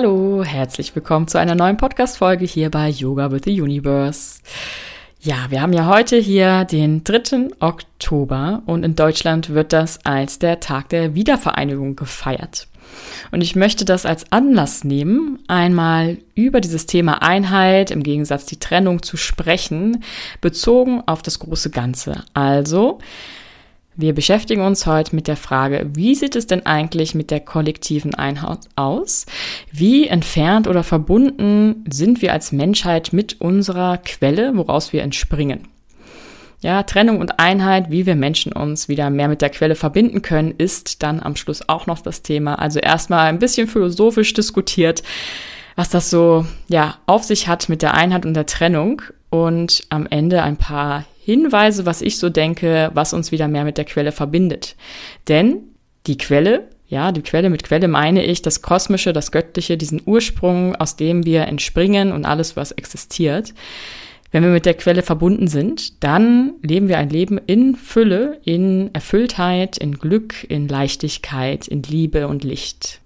Hallo, herzlich willkommen zu einer neuen Podcast-Folge hier bei Yoga with the Universe. Ja, wir haben ja heute hier den 3. Oktober und in Deutschland wird das als der Tag der Wiedervereinigung gefeiert. Und ich möchte das als Anlass nehmen, einmal über dieses Thema Einheit, im Gegensatz die Trennung zu sprechen, bezogen auf das große Ganze. Also, wir beschäftigen uns heute mit der Frage, wie sieht es denn eigentlich mit der kollektiven Einheit aus? Wie entfernt oder verbunden sind wir als Menschheit mit unserer Quelle, woraus wir entspringen? Ja, Trennung und Einheit, wie wir Menschen uns wieder mehr mit der Quelle verbinden können, ist dann am Schluss auch noch das Thema. Also erstmal ein bisschen philosophisch diskutiert, was das so, ja, auf sich hat mit der Einheit und der Trennung und am Ende ein paar Hinweise, was ich so denke, was uns wieder mehr mit der Quelle verbindet. Denn die Quelle, ja, die Quelle mit Quelle meine ich das Kosmische, das Göttliche, diesen Ursprung, aus dem wir entspringen und alles, was existiert. Wenn wir mit der Quelle verbunden sind, dann leben wir ein Leben in Fülle, in Erfülltheit, in Glück, in Leichtigkeit, in Liebe und Licht.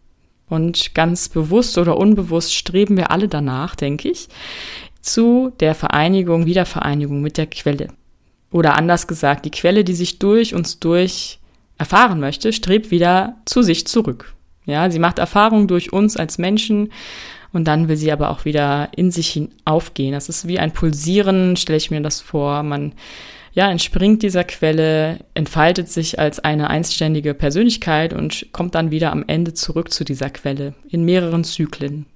Und ganz bewusst oder unbewusst streben wir alle danach, denke ich, zu der Vereinigung, Wiedervereinigung mit der Quelle. Oder anders gesagt, die Quelle, die sich durch uns durch erfahren möchte, strebt wieder zu sich zurück. Ja, sie macht Erfahrung durch uns als Menschen und dann will sie aber auch wieder in sich aufgehen. Das ist wie ein Pulsieren, stelle ich mir das vor. Man ja, entspringt dieser Quelle, entfaltet sich als eine einständige Persönlichkeit und kommt dann wieder am Ende zurück zu dieser Quelle in mehreren Zyklen.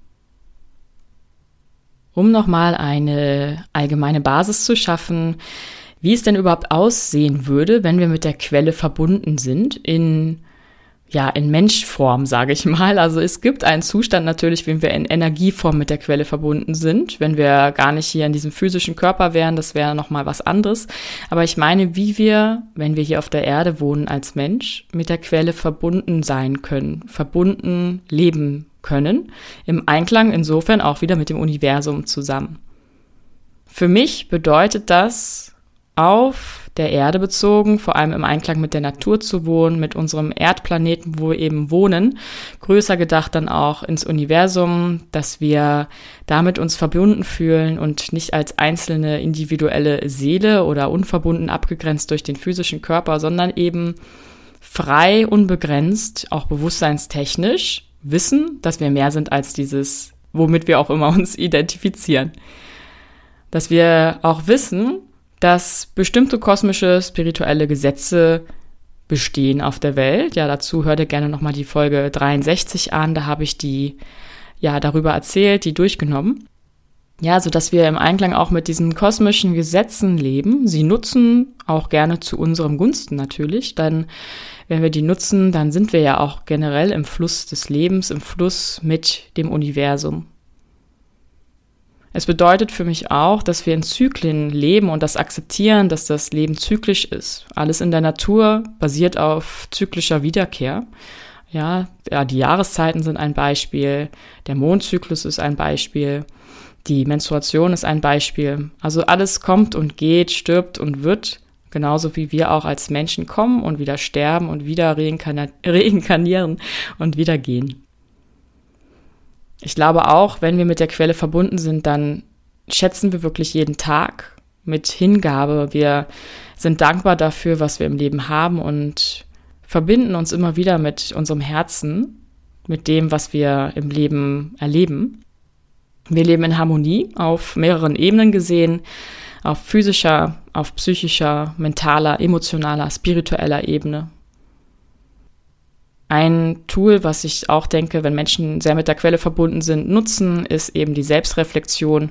Um nochmal eine allgemeine Basis zu schaffen, wie es denn überhaupt aussehen würde, wenn wir mit der Quelle verbunden sind in ja, in Menschform, sage ich mal. Also es gibt einen Zustand natürlich, wenn wir in Energieform mit der Quelle verbunden sind. Wenn wir gar nicht hier in diesem physischen Körper wären, das wäre nochmal was anderes. Aber ich meine, wie wir, wenn wir hier auf der Erde wohnen als Mensch, mit der Quelle verbunden sein können, verbunden leben können. Im Einklang insofern auch wieder mit dem Universum zusammen. Für mich bedeutet das, auf der Erde bezogen, vor allem im Einklang mit der Natur zu wohnen, mit unserem Erdplaneten, wo wir eben wohnen. Größer gedacht dann auch ins Universum, dass wir damit uns verbunden fühlen und nicht als einzelne individuelle Seele oder unverbunden abgegrenzt durch den physischen Körper, sondern eben frei, unbegrenzt, auch bewusstseinstechnisch wissen, dass wir mehr sind als dieses, womit wir auch immer uns identifizieren. Dass wir auch wissen, dass bestimmte kosmische, spirituelle Gesetze bestehen auf der Welt. Ja, dazu hört ihr gerne nochmal die Folge 63 an. Da habe ich die, ja, darüber erzählt, die durchgenommen. Ja, so dass wir im Einklang auch mit diesen kosmischen Gesetzen leben. Sie nutzen auch gerne zu unserem Gunsten natürlich. Dann, wenn wir die nutzen, dann sind wir ja auch generell im Fluss des Lebens, im Fluss mit dem Universum. Es bedeutet für mich auch, dass wir in Zyklen leben und das akzeptieren, dass das Leben zyklisch ist. Alles in der Natur basiert auf zyklischer Wiederkehr. Ja, ja, die Jahreszeiten sind ein Beispiel, der Mondzyklus ist ein Beispiel, die Menstruation ist ein Beispiel. Also alles kommt und geht, stirbt und wird, genauso wie wir auch als Menschen kommen und wieder sterben und wieder reinkarnieren und wieder gehen. Ich glaube auch, wenn wir mit der Quelle verbunden sind, dann schätzen wir wirklich jeden Tag mit Hingabe. Wir sind dankbar dafür, was wir im Leben haben und verbinden uns immer wieder mit unserem Herzen, mit dem, was wir im Leben erleben. Wir leben in Harmonie auf mehreren Ebenen gesehen, auf physischer, auf psychischer, mentaler, emotionaler, spiritueller Ebene. Ein Tool, was ich auch denke, wenn Menschen sehr mit der Quelle verbunden sind, nutzen, ist eben die Selbstreflexion,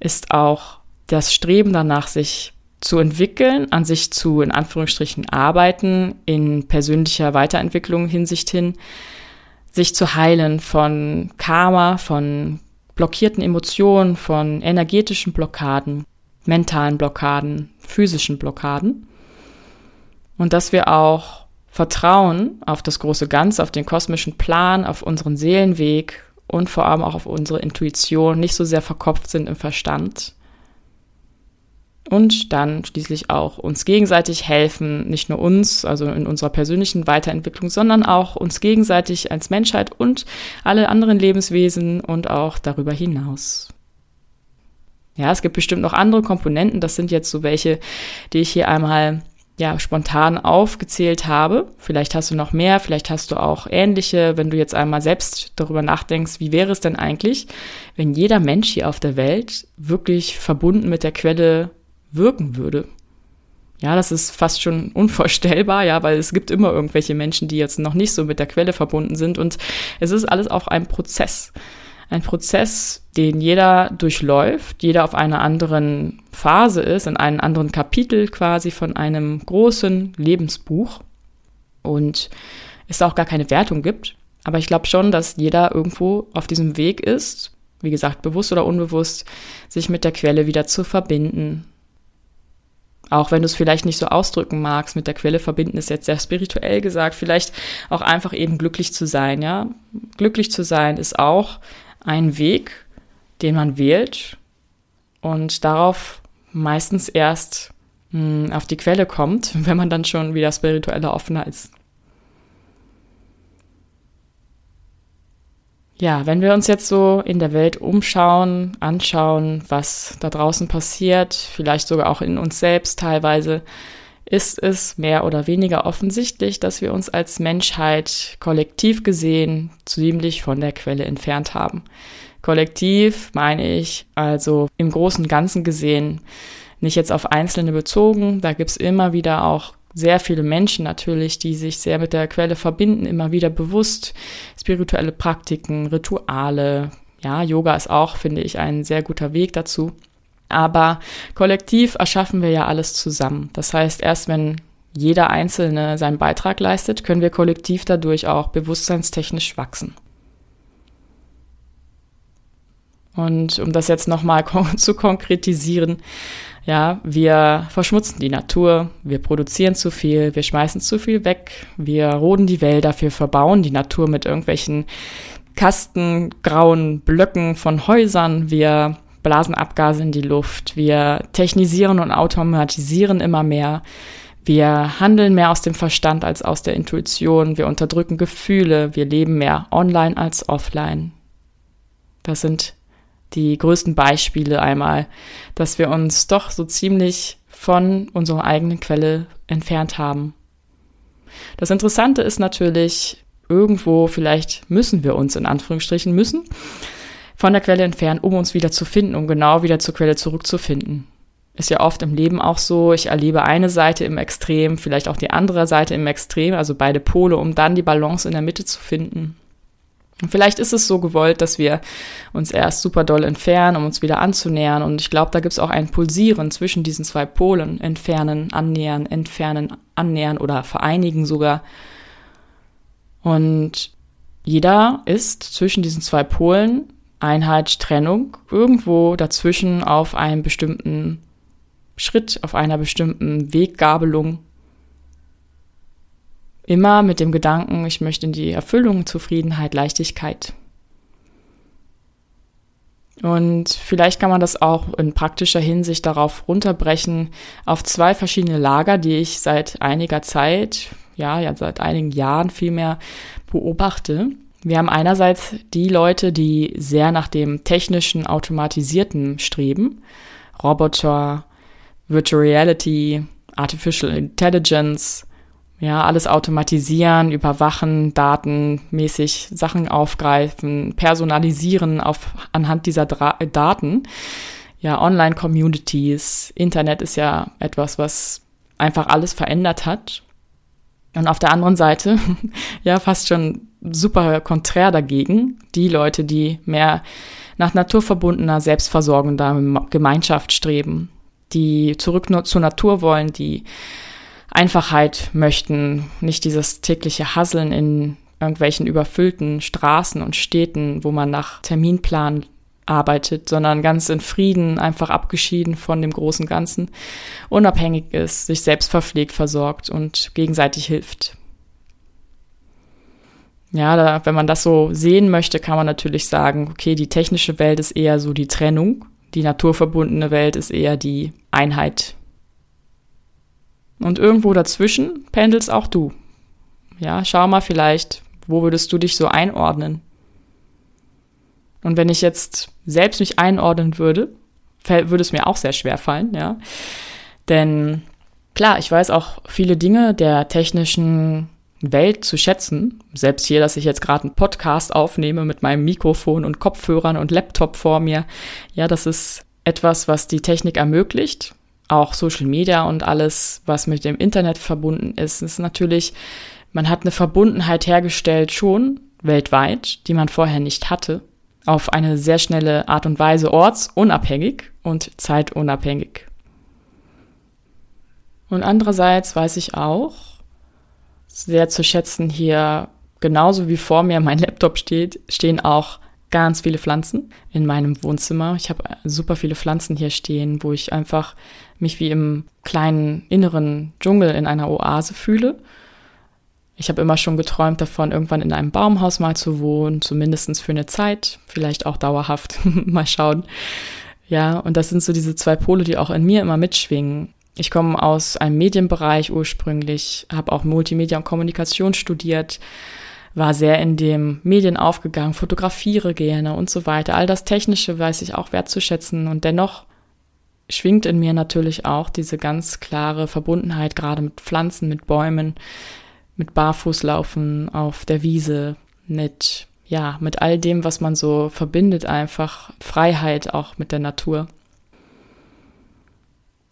ist auch das Streben danach, sich zu entwickeln, an sich zu, in Anführungsstrichen, arbeiten, in persönlicher Weiterentwicklung Hinsicht hin, sich zu heilen von Karma, von blockierten Emotionen, von energetischen Blockaden, mentalen Blockaden, physischen Blockaden. Und dass wir auch Vertrauen auf das große Ganze, auf den kosmischen Plan, auf unseren Seelenweg und vor allem auch auf unsere Intuition, nicht so sehr verkopft sind im Verstand. und dann schließlich auch uns gegenseitig helfen, nicht nur uns, also in unserer persönlichen Weiterentwicklung, sondern auch uns gegenseitig als Menschheit und alle anderen Lebenswesen und auch darüber hinaus. Ja, es gibt bestimmt noch andere Komponenten, das sind jetzt so welche, die ich hier einmal ja, spontan aufgezählt habe. Vielleicht hast du noch mehr, vielleicht hast du auch ähnliche, wenn du jetzt einmal selbst darüber nachdenkst, wie wäre es denn eigentlich, wenn jeder Mensch hier auf der Welt wirklich verbunden mit der Quelle wirken würde. Ja, das ist fast schon unvorstellbar, ja, weil es gibt immer irgendwelche Menschen, die jetzt noch nicht so mit der Quelle verbunden sind und es ist alles auch ein Prozess. Ein Prozess, den jeder durchläuft, jeder auf einer anderen Phase ist, in einem anderen Kapitel quasi von einem großen Lebensbuch und es auch gar keine Wertung gibt. Aber ich glaube schon, dass jeder irgendwo auf diesem Weg ist, wie gesagt, bewusst oder unbewusst, sich mit der Quelle wieder zu verbinden, auch wenn du es vielleicht nicht so ausdrücken magst, mit der Quelle verbinden ist jetzt sehr spirituell gesagt, vielleicht auch einfach eben glücklich zu sein, ja. Glücklich zu sein ist auch ein Weg, den man wählt und darauf meistens erst mh, hm, auf die Quelle kommt, wenn man dann schon wieder spiritueller offener ist. ja, wenn wir uns jetzt so in der Welt umschauen, anschauen, was da draußen passiert, vielleicht sogar auch in uns selbst teilweise, ist es mehr oder weniger offensichtlich, dass wir uns als Menschheit kollektiv gesehen ziemlich von der Quelle entfernt haben. Kollektiv meine ich also im großen Ganzen gesehen, nicht jetzt auf Einzelne bezogen, da gibt's immer wieder auch sehr viele Menschen natürlich, die sich sehr mit der Quelle verbinden, immer wieder bewusst spirituelle Praktiken, Rituale. Ja, Yoga ist auch, finde ich, ein sehr guter Weg dazu. Aber kollektiv erschaffen wir ja alles zusammen. Das heißt, erst wenn jeder Einzelne seinen Beitrag leistet, können wir kollektiv dadurch auch bewusstseinstechnisch wachsen. Und um das jetzt nochmal zu konkretisieren, ja, wir verschmutzen die Natur, wir produzieren zu viel, wir schmeißen zu viel weg, wir roden die Wälder, wir verbauen die Natur mit irgendwelchen kastengrauen Blöcken von Häusern, wir blasen Abgase in die Luft, wir technisieren und automatisieren immer mehr, wir handeln mehr aus dem Verstand als aus der Intuition, wir unterdrücken Gefühle, wir leben mehr online als offline. Das sind die größten Beispiele einmal, dass wir uns doch so ziemlich von unserer eigenen Quelle entfernt haben. Das Interessante ist natürlich, irgendwo vielleicht müssen wir uns in Anführungsstrichen müssen von der Quelle entfernen, um uns wieder zu finden, um genau wieder zur Quelle zurückzufinden. Ist ja oft im Leben auch so, ich erlebe eine Seite im Extrem, vielleicht auch die andere Seite im Extrem, also beide Pole, um dann die Balance in der Mitte zu finden. Und vielleicht ist es so gewollt, dass wir uns erst super doll entfernen, um uns wieder anzunähern. Und ich glaube, da gibt es auch ein Pulsieren zwischen diesen zwei Polen. Entfernen, annähern, entfernen, annähern oder vereinigen sogar. Und jeder ist zwischen diesen zwei Polen Einheit, Trennung, irgendwo dazwischen auf einem bestimmten Schritt, auf einer bestimmten Weggabelung Immer mit dem Gedanken, ich möchte in die Erfüllung, Zufriedenheit, Leichtigkeit. Und vielleicht kann man das auch in praktischer Hinsicht darauf runterbrechen, auf zwei verschiedene Lager, die ich seit einiger Zeit, ja, ja, seit einigen Jahren vielmehr beobachte. Wir haben einerseits die Leute, die sehr nach dem technischen, automatisierten streben. Roboter, Virtual Reality, Artificial Intelligence, ja, alles automatisieren, überwachen, datenmäßig Sachen aufgreifen, personalisieren auf, anhand dieser Dra Daten. Ja, Online-Communities, Internet ist ja etwas, was einfach alles verändert hat. Und auf der anderen Seite, ja, fast schon super konträr dagegen, die Leute, die mehr nach naturverbundener, selbstversorgender Gemeinschaft streben, die zurück zur Natur wollen, die Einfachheit möchten, nicht dieses tägliche Hasseln in irgendwelchen überfüllten Straßen und Städten, wo man nach Terminplan arbeitet, sondern ganz in Frieden, einfach abgeschieden von dem großen Ganzen, unabhängig ist, sich selbst verpflegt, versorgt und gegenseitig hilft. Ja, da, wenn man das so sehen möchte, kann man natürlich sagen, okay, die technische Welt ist eher so die Trennung, Die naturverbundene Welt ist eher die Einheit. Und irgendwo dazwischen pendelst auch du. Ja, schau mal vielleicht, wo würdest du dich so einordnen? Und wenn ich jetzt selbst mich einordnen würde, würde es mir auch sehr schwer fallen, ja. Denn klar, ich weiß auch viele Dinge der technischen Welt zu schätzen. Selbst hier, dass ich jetzt gerade einen Podcast aufnehme mit meinem Mikrofon und Kopfhörern und Laptop vor mir. Ja, das ist etwas, was die Technik ermöglicht. Auch Social Media und alles, was mit dem Internet verbunden ist, ist natürlich, man hat eine Verbundenheit hergestellt schon weltweit, die man vorher nicht hatte, auf eine sehr schnelle Art und Weise ortsunabhängig und zeitunabhängig. Und andererseits weiß ich auch, sehr zu schätzen hier, genauso wie vor mir mein Laptop steht, stehen auch ganz viele Pflanzen in meinem Wohnzimmer. Ich habe super viele Pflanzen hier stehen, wo ich einfach mich wie im kleinen inneren Dschungel in einer Oase fühle. Ich habe immer schon geträumt davon, irgendwann in einem Baumhaus mal zu wohnen, zumindest für eine Zeit, vielleicht auch dauerhaft. mal schauen. Ja, und das sind so diese zwei Pole, die auch in mir immer mitschwingen. Ich komme aus einem Medienbereich ursprünglich, habe auch Multimedia und Kommunikation studiert, war sehr in dem Medien aufgegangen, fotografiere gerne und so weiter. All das Technische weiß ich auch wertzuschätzen und dennoch schwingt in mir natürlich auch diese ganz klare Verbundenheit, gerade mit Pflanzen, mit Bäumen, mit Barfußlaufen auf der Wiese, mit, ja, mit all dem, was man so verbindet, einfach Freiheit auch mit der Natur.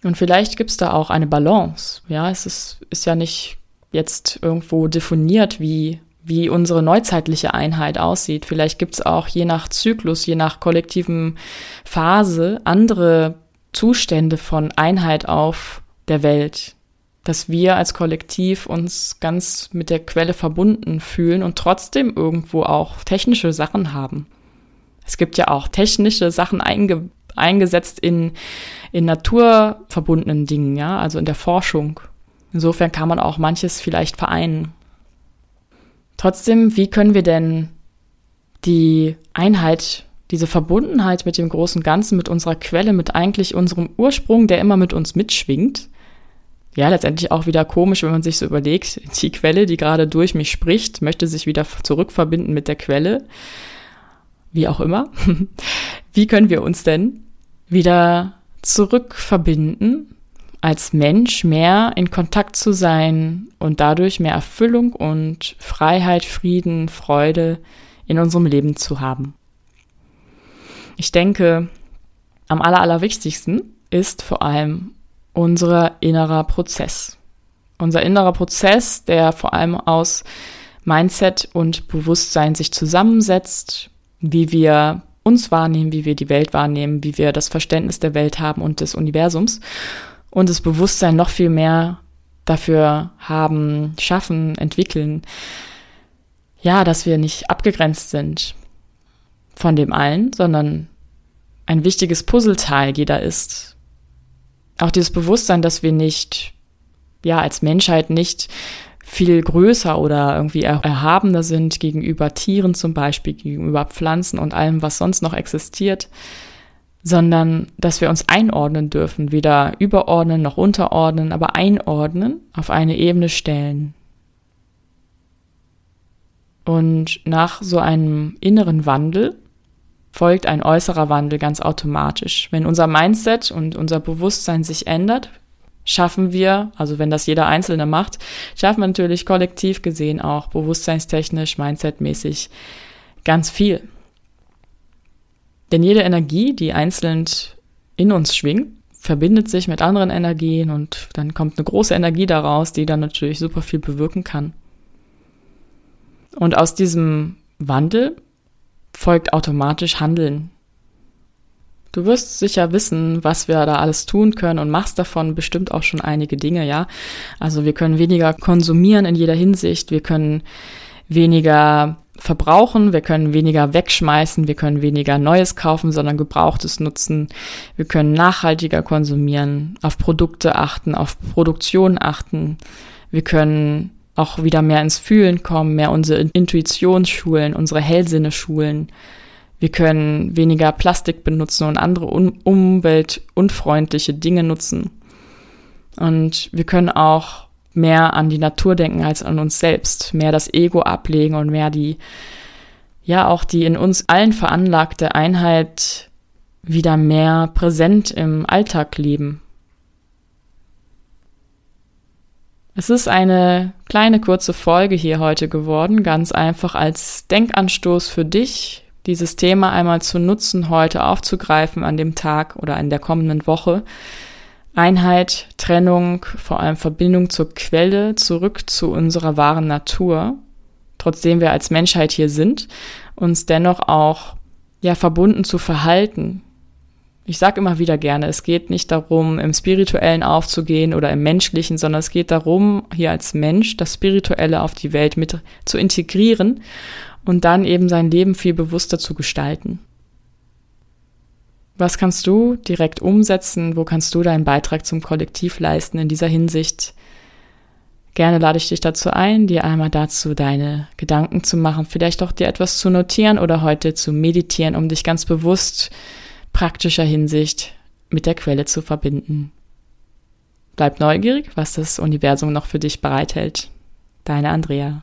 Und vielleicht gibt es da auch eine Balance. Ja, es ist, ist ja nicht jetzt irgendwo definiert, wie, wie unsere neuzeitliche Einheit aussieht. Vielleicht gibt es auch je nach Zyklus, je nach kollektiven Phase andere Zustände von Einheit auf der Welt. Dass wir als Kollektiv uns ganz mit der Quelle verbunden fühlen und trotzdem irgendwo auch technische Sachen haben. Es gibt ja auch technische Sachen einge eingesetzt in, in naturverbundenen Dingen, ja, also in der Forschung. Insofern kann man auch manches vielleicht vereinen. Trotzdem, wie können wir denn die Einheit, diese Verbundenheit mit dem großen Ganzen, mit unserer Quelle, mit eigentlich unserem Ursprung, der immer mit uns mitschwingt, ja, letztendlich auch wieder komisch, wenn man sich so überlegt, die Quelle, die gerade durch mich spricht, möchte sich wieder zurückverbinden mit der Quelle. Wie auch immer. Wie können wir uns denn wieder zurückverbinden, als Mensch mehr in Kontakt zu sein und dadurch mehr Erfüllung und Freiheit, Frieden, Freude in unserem Leben zu haben. Ich denke, am aller, allerwichtigsten ist vor allem unser innerer Prozess. Unser innerer Prozess, der vor allem aus Mindset und Bewusstsein sich zusammensetzt, wie wir uns wahrnehmen, wie wir die Welt wahrnehmen, wie wir das Verständnis der Welt haben und des Universums und das Bewusstsein noch viel mehr dafür haben, schaffen, entwickeln, ja, dass wir nicht abgegrenzt sind von dem allen, sondern ein wichtiges Puzzleteil jeder ist. Auch dieses Bewusstsein, dass wir nicht, ja, als Menschheit nicht viel größer oder irgendwie erhabener sind gegenüber Tieren zum Beispiel, gegenüber Pflanzen und allem, was sonst noch existiert, sondern dass wir uns einordnen dürfen, weder überordnen noch unterordnen, aber einordnen, auf eine Ebene stellen. Und nach so einem inneren Wandel folgt ein äußerer Wandel ganz automatisch. Wenn unser Mindset und unser Bewusstsein sich ändert, schaffen wir, also wenn das jeder Einzelne macht, schaffen wir natürlich kollektiv gesehen auch bewusstseinstechnisch, mindsetmäßig ganz viel. Denn jede Energie, die einzeln in uns schwingt, verbindet sich mit anderen Energien und dann kommt eine große Energie daraus, die dann natürlich super viel bewirken kann. Und aus diesem Wandel folgt automatisch Handeln. Du wirst sicher wissen, was wir da alles tun können und machst davon bestimmt auch schon einige Dinge, ja. Also wir können weniger konsumieren in jeder Hinsicht, wir können weniger verbrauchen, wir können weniger wegschmeißen, wir können weniger Neues kaufen, sondern Gebrauchtes nutzen. Wir können nachhaltiger konsumieren, auf Produkte achten, auf Produktion achten. Wir können auch wieder mehr ins Fühlen kommen, mehr unsere Intuition schulen, unsere Hellsinne schulen. Wir können weniger Plastik benutzen und andere un umweltunfreundliche Dinge nutzen. Und wir können auch mehr an die Natur denken als an uns selbst, mehr das Ego ablegen und mehr die, ja, auch die in uns allen veranlagte Einheit wieder mehr präsent im Alltag leben. Es ist eine kleine kurze Folge hier heute geworden, ganz einfach als Denkanstoß für dich, dieses Thema einmal zu nutzen, heute aufzugreifen an dem Tag oder in der kommenden Woche. Einheit, Trennung, vor allem Verbindung zur Quelle, zurück zu unserer wahren Natur, trotzdem wir als Menschheit hier sind, uns dennoch auch ja verbunden zu verhalten, ich sage immer wieder gerne, es geht nicht darum, im Spirituellen aufzugehen oder im Menschlichen, sondern es geht darum, hier als Mensch das Spirituelle auf die Welt mit zu integrieren und dann eben sein Leben viel bewusster zu gestalten. Was kannst du direkt umsetzen? Wo kannst du deinen Beitrag zum Kollektiv leisten in dieser Hinsicht? Gerne lade ich dich dazu ein, dir einmal dazu deine Gedanken zu machen, vielleicht auch dir etwas zu notieren oder heute zu meditieren, um dich ganz bewusst praktischer Hinsicht mit der Quelle zu verbinden. Bleib neugierig, was das Universum noch für dich bereithält. Deine Andrea.